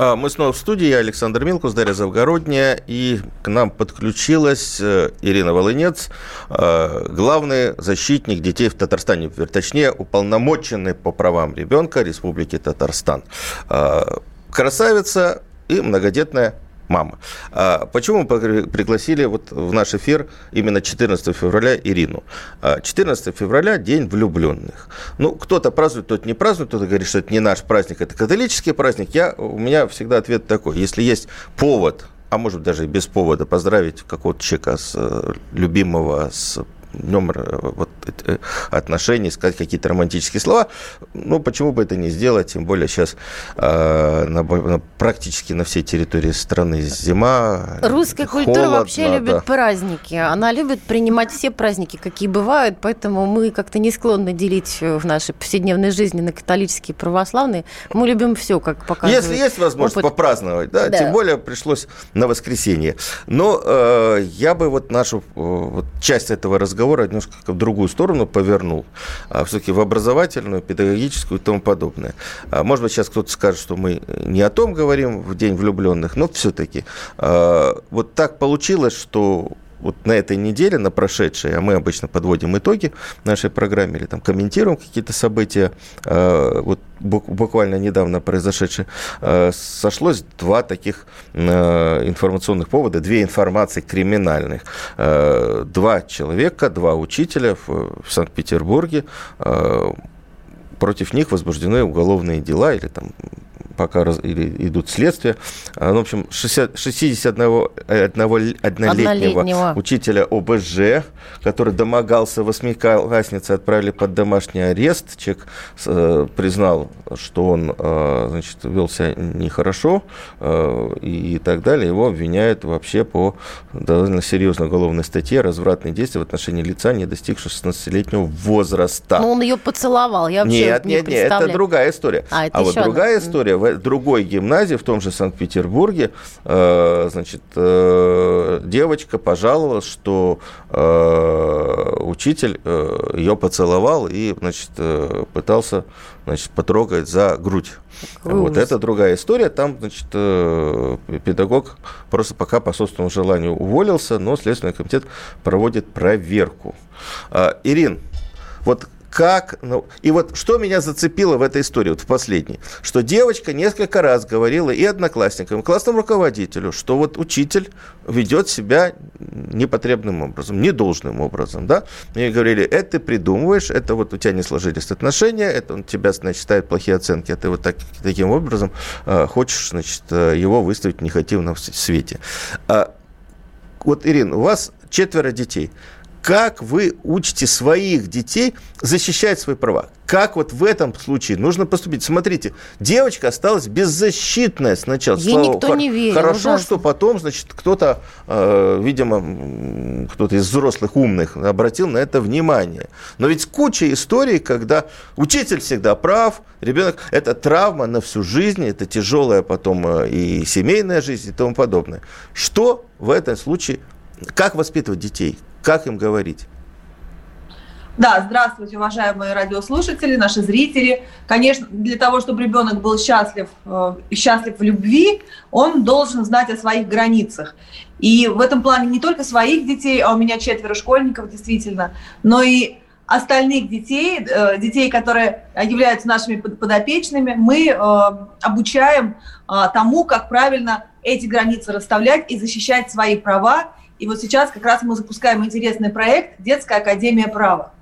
А, мы снова в студии. Я Александр Милкус, Дарья Завгородняя. И к нам подключилась э, Ирина Волынец, э, главный защитник детей в Татарстане. Точнее, уполномоченный по правам ребенка Республики Татарстан. Э, красавица и многодетная мама. А почему мы пригласили вот в наш эфир именно 14 февраля Ирину? 14 февраля – День влюбленных. Ну, кто-то празднует, кто-то не празднует, кто-то говорит, что это не наш праздник, это католический праздник. Я, у меня всегда ответ такой. Если есть повод а может даже и без повода поздравить какого-то человека с э, любимого, с днем э, вот, э, отношений, сказать какие-то романтические слова. Ну, почему бы это не сделать? Тем более сейчас э, на, на, практически на всей территории страны зима. Русская холодно, культура вообще да. любит праздники. Она любит принимать все праздники, какие бывают, поэтому мы как-то не склонны делить в нашей повседневной жизни на католические и православные. Мы любим все, как показывает Если есть возможность опыт. попраздновать, да, Да. тем более пришлось на воскресенье. Но э, я бы вот нашу э, вот часть этого разговора немножко в другую сторону повернул. А, все-таки в образовательную, педагогическую и тому подобное. А, может быть, сейчас кто-то скажет, что мы не о том говорим в День влюбленных, но все-таки вот так получилось, что вот на этой неделе, на прошедшей, а мы обычно подводим итоги нашей программе или там комментируем какие-то события, э, вот бу- буквально недавно произошедшие, э, сошлось два таких э, информационных повода, две информации криминальных. Два человека, два учителя в, Санкт-Петербурге, против них возбуждены уголовные дела или там пока раз- или идут следствия. А, ну, в общем, 60 61-летнего Однолетнего. учителя ОБЖ, который домогался восьмиклассницы, отправили под домашний арест. Человек э, признал, что он э, значит, вел себя нехорошо э, и так далее. Его обвиняют вообще по довольно серьезной уголовной статье развратные действия в отношении лица, не достигшего 16-летнего возраста. Ну, он ее поцеловал. Я вообще Нет, не нет, нет, это другая история. А, это вот еще одна. другая история в другой гимназии, в том же Санкт-Петербурге, э, значит, э, девочка пожаловалась, что э, учитель э, ее поцеловал и, значит, э, пытался, значит, потрогать за грудь. Какой Вот ужас. это другая история. Там, значит, э, педагог просто пока по собственному желанию уволился, но Следственный комитет проводит проверку. А, Ирин, вот как, ну, и вот что меня зацепило в этой истории, вот в последней, что девочка несколько раз говорила и одноклассникам, и классному руководителю, что вот учитель ведет себя непотребным образом, недолжным образом, да, и говорили, это ты придумываешь, это вот у тебя не сложились отношения, это он тебя, значит, ставит плохие оценки, а ты вот так, таким образом э, хочешь, значит, э, его выставить в негативном свете. А, вот, Ирина, у вас четверо детей. Как вы учите своих детей защищать свои права? Как вот в этом случае нужно поступить? Смотрите, девочка осталась беззащитная сначала. Ей Слава никто богу. не верил, Хорошо, ужасно. что потом, значит, кто-то, э, видимо, кто-то из взрослых умных обратил на это внимание. Но ведь куча историй, когда учитель всегда прав, ребенок – это травма на всю жизнь, это тяжелая потом э, и семейная жизнь и тому подобное. Что в этом случае, как воспитывать детей, как им говорить? Да, здравствуйте, уважаемые радиослушатели, наши зрители. Конечно, для того, чтобы ребенок был счастлив, э, и счастлив в любви, он должен знать о своих границах. И в этом плане не только своих детей, а у меня четверо школьников действительно, но и остальных детей, э, детей, которые являются нашими под- подопечными, мы э, обучаем тому, как правильно эти границы расставлять и защищать свои права. И вот сейчас как раз мы запускаем интересный проект «Детская академия права».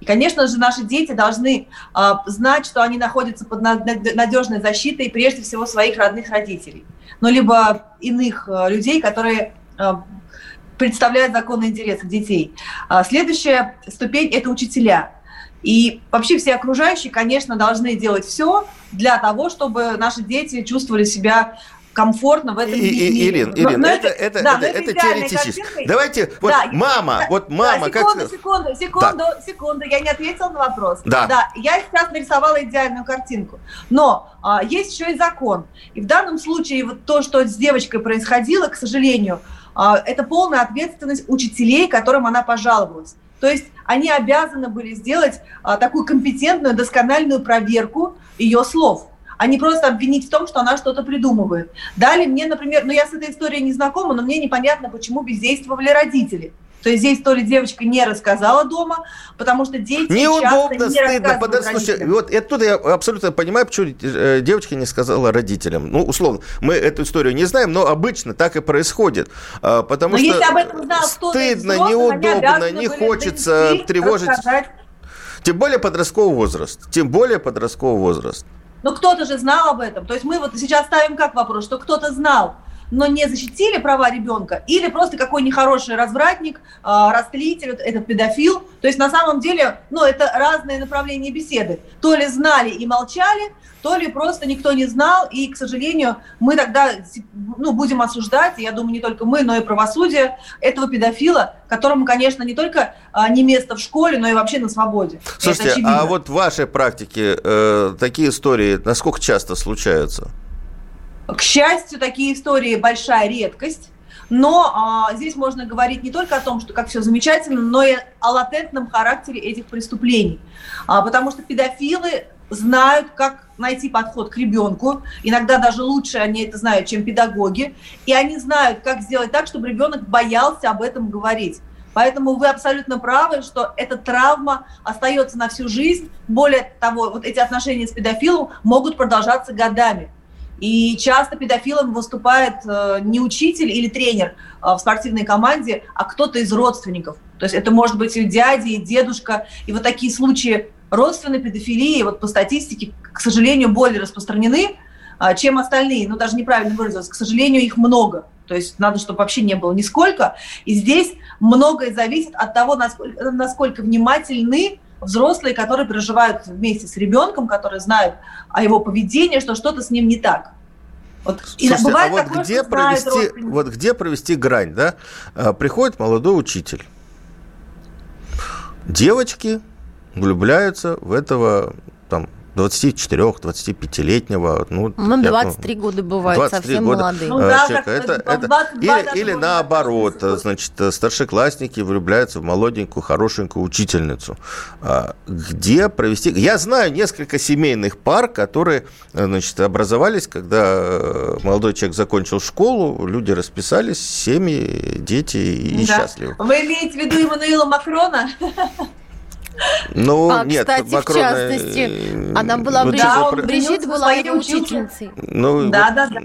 И, конечно же, наши дети должны э, знать, что они находятся под над- над- надежной защитой прежде всего своих родных родителей, ну, либо иных э, людей, которые э, представляют законные интересы детей. А Следующая ступень – это учителя. И вообще все окружающие, конечно, должны делать все для того, чтобы наши дети чувствовали себя комфортно в этом и, мире. Ирин, Ирин, но, это, это, да, это, это, это теоретически. Давайте, вот да, мама, я, вот мама, да, секунду, как... Секунду, секунду, да. секунду, я не ответила на вопрос. Да. да. Я сейчас нарисовала идеальную картинку. Но а, есть еще и закон. И в данном случае вот то, что с девочкой происходило, к сожалению, а, это полная ответственность учителей, которым она пожаловалась. То есть они обязаны были сделать а, такую компетентную, доскональную проверку ее слов а не просто обвинить в том, что она что-то придумывает. Далее мне, например, ну я с этой историей не знакома, но мне непонятно, почему бездействовали родители. То есть здесь то ли девочка не рассказала дома, потому что дети Неудобно, часто не стыдно. Подожди, слушай, вот оттуда я абсолютно понимаю, почему э, девочка не сказала родителям. Ну, условно, мы эту историю не знаем, но обычно так и происходит. А, потому но что если об этом знал стыдно, взрослых, неудобно, не хочется тревожить. Рассказать. Тем более подростковый возраст. Тем более подростковый возраст. Но кто-то же знал об этом. То есть мы вот сейчас ставим как вопрос, что кто-то знал но не защитили права ребенка, или просто какой нехороший развратник, а, растлитель, этот педофил. То есть на самом деле, ну, это разные направления беседы. То ли знали и молчали, то ли просто никто не знал, и, к сожалению, мы тогда ну, будем осуждать, я думаю, не только мы, но и правосудие этого педофила, которому, конечно, не только а, не место в школе, но и вообще на свободе. Слушайте, а вот в вашей практике э, такие истории насколько часто случаются? К счастью, такие истории большая редкость. Но а, здесь можно говорить не только о том, что как все замечательно, но и о латентном характере этих преступлений. А, потому что педофилы знают, как найти подход к ребенку. Иногда даже лучше они это знают, чем педагоги. И они знают, как сделать так, чтобы ребенок боялся об этом говорить. Поэтому вы абсолютно правы, что эта травма остается на всю жизнь. Более того, вот эти отношения с педофилом могут продолжаться годами. И часто педофилом выступает э, не учитель или тренер э, в спортивной команде, а кто-то из родственников. То есть это может быть и дядя, и дедушка. И вот такие случаи родственной педофилии, вот по статистике, к сожалению, более распространены, э, чем остальные. Ну, даже неправильно выразилась. К сожалению, их много. То есть надо, чтобы вообще не было нисколько. И здесь многое зависит от того, насколько, насколько внимательны взрослые, которые проживают вместе с ребенком, которые знают о его поведении, что что-то с ним не так. Вот, Слушайте, и бывает а вот такое, где провести, вот где провести грань, да? А, приходит молодой учитель, девочки влюбляются в этого 24-25-летнего. Ну, ну 23 я, года бывает, 23 совсем года, молодые. Ну, да, человека. это, это, или или наоборот, значит, старшеклассники влюбляются в молоденькую, хорошенькую учительницу. А, где провести... Я знаю несколько семейных пар, которые, значит, образовались, когда э, молодой человек закончил школу, люди расписались, семьи, дети и да. счастливы. Вы имеете в виду Эммануила Макрона? Ну, а, нет, кстати, Макрон... в частности, она была Брижит, да, Брижит была его учительницей. Ну, да, вот, да, да.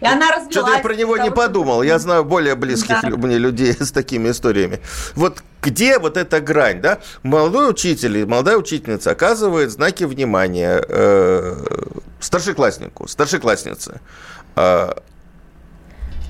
И она развилась. Что-то я про него не подумал. Я знаю более близких да. мне людей с такими историями. Вот где вот эта грань, да? Молодой учитель, молодая учительница оказывает знаки внимания э, старшекласснику, старшекласснице. Э,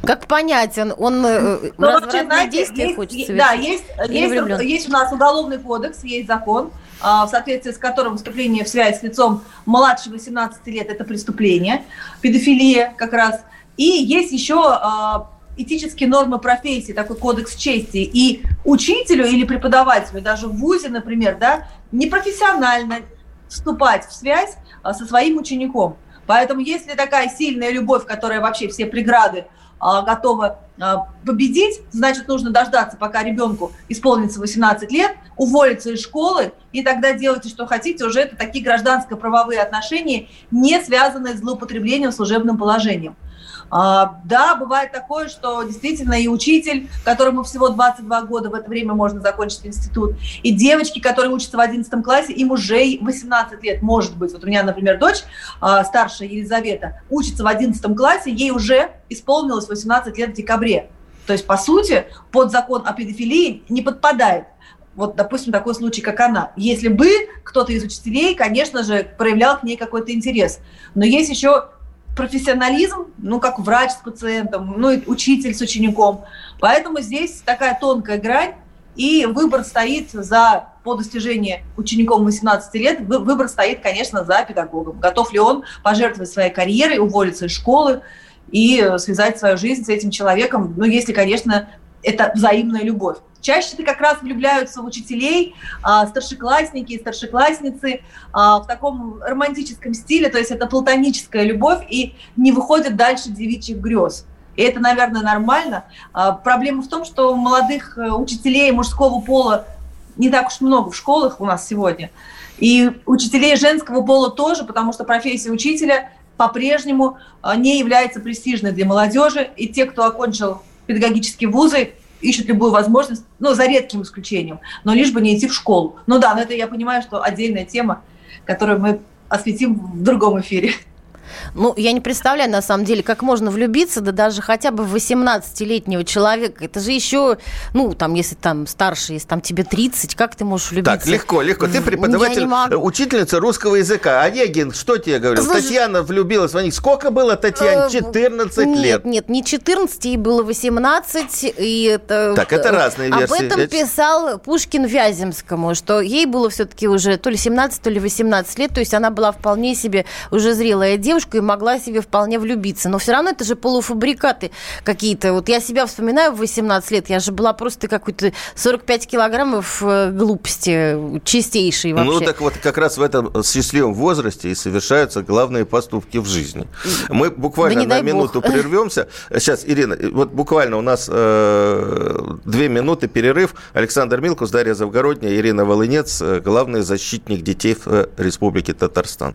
как понятен, он э, ну, развратные знаете, действия есть, хочет совершить? Да, есть, есть, есть у нас уголовный кодекс, есть закон, а, в соответствии с которым вступление в связь с лицом младше 18 лет – это преступление, педофилия как раз. И есть еще а, этические нормы профессии, такой кодекс чести. И учителю или преподавателю, даже в ВУЗе, например, да, непрофессионально вступать в связь а, со своим учеником. Поэтому если такая сильная любовь, которая вообще все преграды а, готова а, победить, значит, нужно дождаться, пока ребенку исполнится 18 лет, уволиться из школы, и тогда делайте, что хотите. Уже это такие гражданско-правовые отношения, не связанные с злоупотреблением служебным положением. А, да, бывает такое, что действительно и учитель, которому всего 22 года, в это время можно закончить институт, и девочки, которые учатся в 11 классе, им уже 18 лет, может быть. Вот у меня, например, дочь, а, старшая Елизавета, учится в 11 классе, ей уже исполнилось 18 лет в декабре. То есть, по сути, под закон о педофилии не подпадает вот, допустим, такой случай, как она. Если бы кто-то из учителей, конечно же, проявлял к ней какой-то интерес. Но есть еще профессионализм, ну, как врач с пациентом, ну, и учитель с учеником. Поэтому здесь такая тонкая грань, и выбор стоит за, по достижении учеником 18 лет, выбор стоит, конечно, за педагогом. Готов ли он пожертвовать своей карьерой, уволиться из школы и связать свою жизнь с этим человеком, ну, если, конечно, это взаимная любовь. Чаще это как раз влюбляются в учителей, а, старшеклассники и старшеклассницы а, в таком романтическом стиле, то есть это платоническая любовь и не выходит дальше девичьих грез. И это, наверное, нормально. А, проблема в том, что молодых э, учителей мужского пола не так уж много в школах у нас сегодня. И учителей женского пола тоже, потому что профессия учителя по-прежнему не является престижной для молодежи. И те, кто окончил педагогические вузы, ищут любую возможность, ну, за редким исключением, но лишь бы не идти в школу. Ну да, но это я понимаю, что отдельная тема, которую мы осветим в другом эфире. Ну, я не представляю, на самом деле, как можно влюбиться, да даже хотя бы в 18-летнего человека. Это же еще, ну, там, если там старше, если там тебе 30, как ты можешь влюбиться? Так, легко, легко. Ты преподаватель, учительница русского языка. Онегин, что тебе говорил? Слушай, Татьяна влюбилась в них. Сколько было Татьяне? 14 э, лет? Нет, нет, не 14, ей было 18. И это, так, это разные версии. Об этом писал Пушкин Вяземскому, что ей было все-таки уже то ли 17, то ли 18 лет, то есть она была вполне себе уже зрелая девушка, девушка и могла себе вполне влюбиться. Но все равно это же полуфабрикаты какие-то. Вот я себя вспоминаю в 18 лет, я же была просто какой-то 45 килограммов э, глупости чистейшей вообще. Ну, так вот как раз в этом счастливом возрасте и совершаются главные поступки в жизни. Мы буквально да на минуту бог. прервемся. Сейчас, Ирина, вот буквально у нас э, две минуты перерыв. Александр Милкус, Дарья Завгородняя, Ирина Волынец, э, главный защитник детей в э, Республике Татарстан.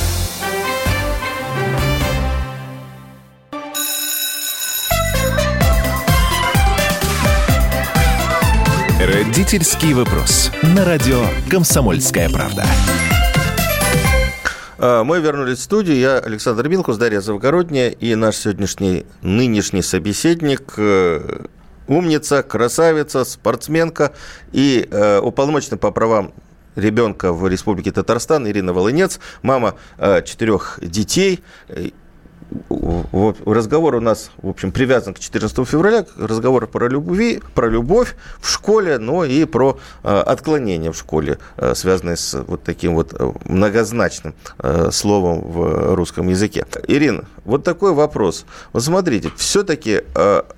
Родительский вопрос. На радио «Комсомольская правда». А, мы вернулись в студию. Я Александр Милкус, Дарья Завгородняя и наш сегодняшний нынешний собеседник э, умница, красавица, спортсменка и э, уполномоченный по правам ребенка в Республике Татарстан Ирина Волынец, мама э, четырех детей разговор у нас, в общем, привязан к 14 февраля, разговор про, любви, про любовь в школе, но и про э, отклонения в школе, э, связанные с вот таким вот э, многозначным словом в русском языке. Ирина, вот такой вопрос. Вот смотрите, все-таки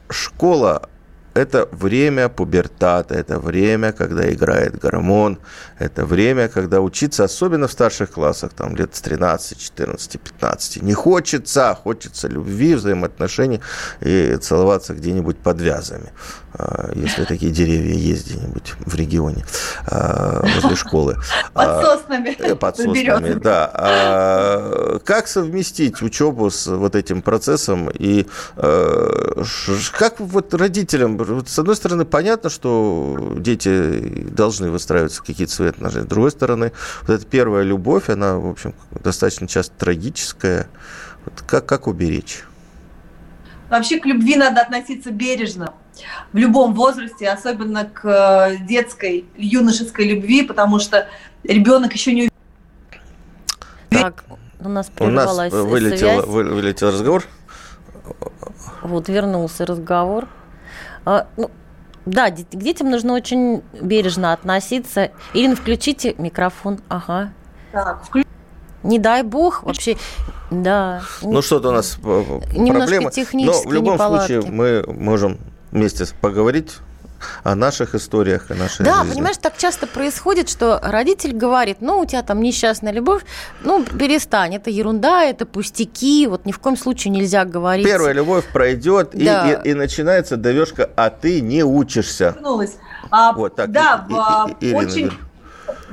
школа это время пубертата, это время, когда играет гормон, это время, когда учиться, особенно в старших классах, там лет с 13, 14, 15, не хочется, хочется любви, взаимоотношений и целоваться где-нибудь под вязами, а, если такие деревья есть где-нибудь в регионе а, возле школы. Под а, соснами. Э, под соснами, да. Как совместить учебу с вот этим процессом и как вот родителям с одной стороны, понятно, что дети должны выстраиваться какие-то свои отношения. С другой стороны, вот эта первая любовь, она, в общем, достаточно часто трагическая. Вот как, как уберечь? Вообще к любви надо относиться бережно в любом возрасте, особенно к э, детской, юношеской любви, потому что ребенок еще не так, у нас прервалась У нас вылетел, вылетел разговор. Вот вернулся разговор. А, ну, да, к детям нужно очень бережно относиться. Ирина, включите микрофон. Ага. Так, включ... Не дай бог, вообще, да. Ну, что-то у нас э, Немножко проблемы. Но в любом неполадки. случае мы можем вместе поговорить о наших историях, о нашей Да, жизни. понимаешь, так часто происходит, что родитель говорит, ну, у тебя там несчастная любовь, ну, перестань, это ерунда, это пустяки, вот ни в коем случае нельзя говорить. Первая любовь пройдет, да. и, и, и начинается довешка, а ты не учишься. А, вот так. Да, и, и, и, очень...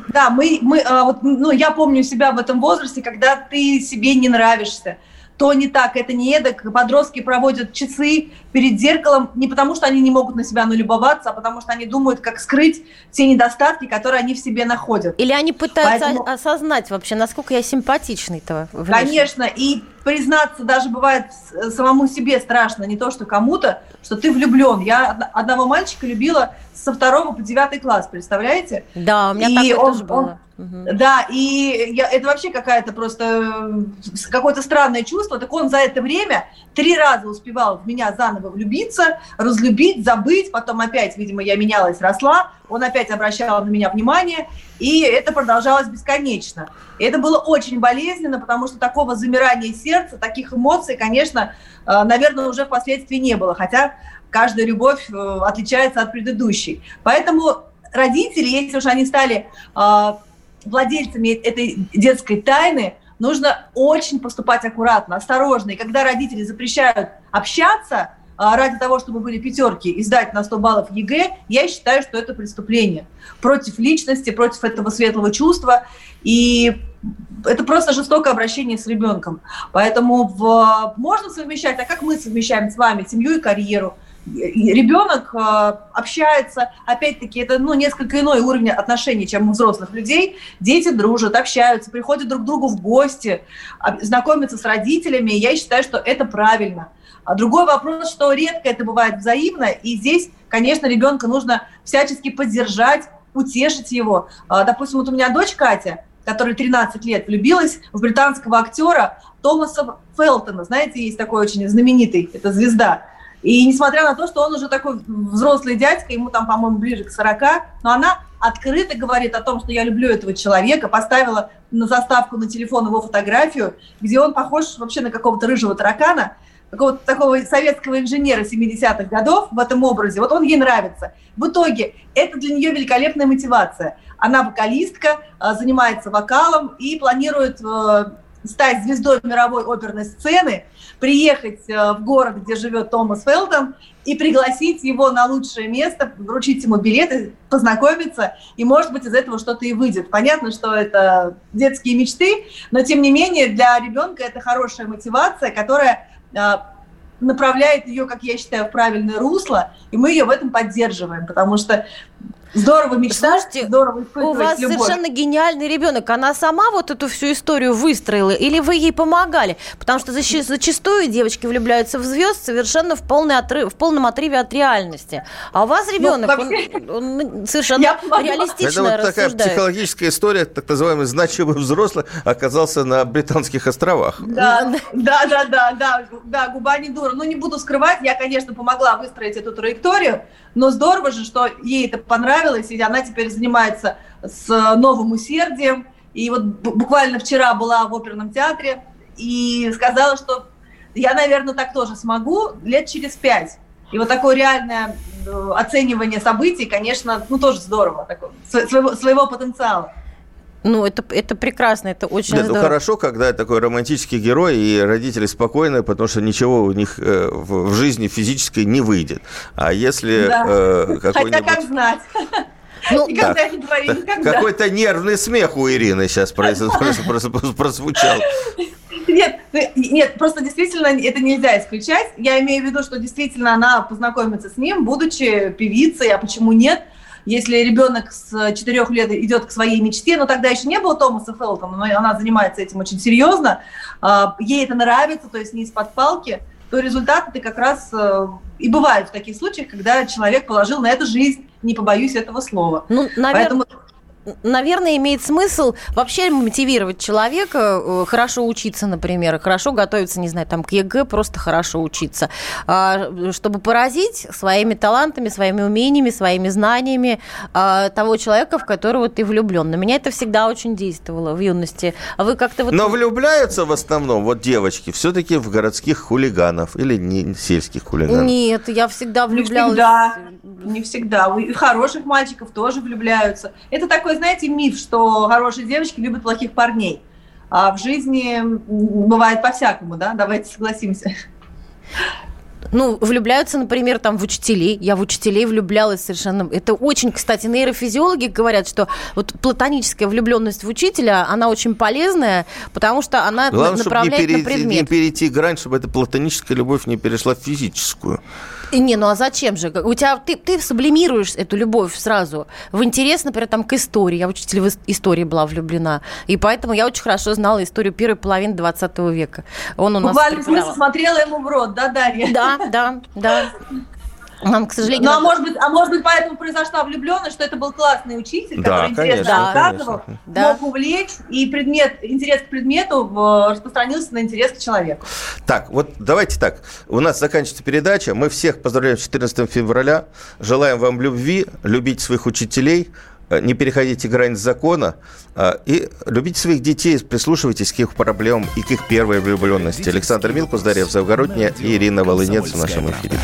Да, мы, мы, а, вот, ну, я помню себя в этом возрасте, когда ты себе не нравишься то не так, это не эдак. Подростки проводят часы перед зеркалом не потому, что они не могут на себя налюбоваться, а потому что они думают, как скрыть те недостатки, которые они в себе находят. Или они пытаются Поэтому... осознать вообще, насколько я симпатичный-то. Конечно, и признаться даже бывает самому себе страшно, не то что кому-то, что ты влюблен. Я одного мальчика любила со второго по девятый класс, представляете? Да, у меня и такое он, тоже было. Он, да, и я, это вообще какая-то просто какое-то странное чувство. Так он за это время три раза успевал в меня заново влюбиться, разлюбить, забыть. Потом опять, видимо, я менялась, росла. Он опять обращал на меня внимание. И это продолжалось бесконечно. И это было очень болезненно, потому что такого замирания сердца, таких эмоций, конечно, э, наверное, уже впоследствии не было. Хотя каждая любовь э, отличается от предыдущей. Поэтому родители, если уж они стали э, владельцами этой детской тайны нужно очень поступать аккуратно, осторожно. И когда родители запрещают общаться ради того, чтобы были пятерки и сдать на 100 баллов ЕГЭ, я считаю, что это преступление против личности, против этого светлого чувства. И это просто жестокое обращение с ребенком. Поэтому в, можно совмещать, а как мы совмещаем с вами семью и карьеру – ребенок э, общается, опять-таки, это ну, несколько иной уровень отношений, чем у взрослых людей. Дети дружат, общаются, приходят друг к другу в гости, знакомятся с родителями. Я считаю, что это правильно. А другой вопрос, что редко это бывает взаимно, и здесь, конечно, ребенка нужно всячески поддержать, утешить его. А, допустим, вот у меня дочь Катя, которая 13 лет влюбилась в британского актера Томаса Фелтона. Знаете, есть такой очень знаменитый, это звезда. И несмотря на то, что он уже такой взрослый дядька, ему там, по-моему, ближе к 40, но она открыто говорит о том, что я люблю этого человека, поставила на заставку на телефон его фотографию, где он похож вообще на какого-то рыжего таракана, какого-то такого советского инженера 70-х годов в этом образе. Вот он ей нравится. В итоге это для нее великолепная мотивация. Она вокалистка, а, занимается вокалом и планирует э, стать звездой мировой оперной сцены, приехать э, в город, где живет Томас Фелтон, и пригласить его на лучшее место, вручить ему билеты, познакомиться, и, может быть, из этого что-то и выйдет. Понятно, что это детские мечты, но, тем не менее, для ребенка это хорошая мотивация, которая направляет ее, как я считаю, в правильное русло, и мы ее в этом поддерживаем, потому что Здорово мечтать, Слушайте, здорово У вас любовь. совершенно гениальный ребенок. Она сама вот эту всю историю выстроила или вы ей помогали? Потому что зачастую девочки влюбляются в звезд совершенно в, полный отрыв, в полном отрыве от реальности. А у вас ну, ребенок, ну, вообще, он, он совершенно реалистично Это вот такая психологическая история, так называемый значимый взрослый оказался на Британских островах. Да, да, да, да, да, да, губа не дура. Ну, не буду скрывать, я, конечно, помогла выстроить эту траекторию, но здорово же, что ей это понравилось, и она теперь занимается с новым усердием. И вот буквально вчера была в оперном театре и сказала, что я, наверное, так тоже смогу лет через пять. И вот такое реальное э, оценивание событий, конечно, ну тоже здорово, такое, своего, своего потенциала. Ну, это, это прекрасно, это очень да, здорово. Ну, хорошо, когда такой романтический герой, и родители спокойны, потому что ничего у них э, в, в жизни физической не выйдет. А если да. э, какой-нибудь... Хотя как знать. Ну, никогда так, не говори, никогда. Какой-то нервный смех у Ирины сейчас прозвучал. Нет, нет, просто действительно это нельзя исключать. Я имею в виду, что действительно она познакомится с ним, будучи певицей, а почему нет? Если ребенок с 4 лет идет к своей мечте, но тогда еще не было Томаса Фелтона, но она занимается этим очень серьезно, а, ей это нравится, то есть не из-под палки, то результаты ты как раз э, и бывают в таких случаях, когда человек положил на это жизнь, не побоюсь этого слова. Ну, наверное... Поэтому наверное, имеет смысл вообще мотивировать человека э, хорошо учиться, например, хорошо готовиться, не знаю, там к ЕГЭ, просто хорошо учиться, а, чтобы поразить своими талантами, своими умениями, своими знаниями а, того человека, в которого ты влюблен. На меня это всегда очень действовало в юности. А вы как-то вот... Но влюбляются в основном вот девочки все-таки в городских хулиганов или не сельских хулиганов? Нет, я всегда влюблялась. Не всегда, не всегда. И хороших мальчиков тоже влюбляются. Это такой знаете, миф, что хорошие девочки любят плохих парней. А в жизни бывает по-всякому, да? Давайте согласимся. Ну, влюбляются, например, там в учителей. Я в учителей влюблялась совершенно. Это очень, кстати, нейрофизиологи говорят, что вот платоническая влюбленность в учителя, она очень полезная, потому что она Главное, направляет не перейти, на предмет. не перейти грань, чтобы эта платоническая любовь не перешла в физическую. Не, ну а зачем же? У тебя ты, ты сублимируешь эту любовь сразу в интерес, например, там к истории. Я учитель в истории была влюблена. И поэтому я очень хорошо знала историю первой половины 20 века. Он у нас Буквально смотрела ему в рот, да, Дарья? Да, да, да. Нам, к сожалению... Ну, а может быть, а может быть, поэтому произошла влюбленность, что это был классный учитель, Да, который интересно конечно, рассказывал. Да. мог увлечь, и предмет, интерес к предмету распространился на интерес к человеку. Так, вот давайте так. У нас заканчивается передача. Мы всех поздравляем с 14 февраля. Желаем вам любви, любить своих учителей, э, не переходите грань закона э, и любите своих детей, прислушивайтесь к их проблемам и к их первой влюбленности. Александр Милкус, Дарья Завгородняя и Ирина Волынец в нашем эфире.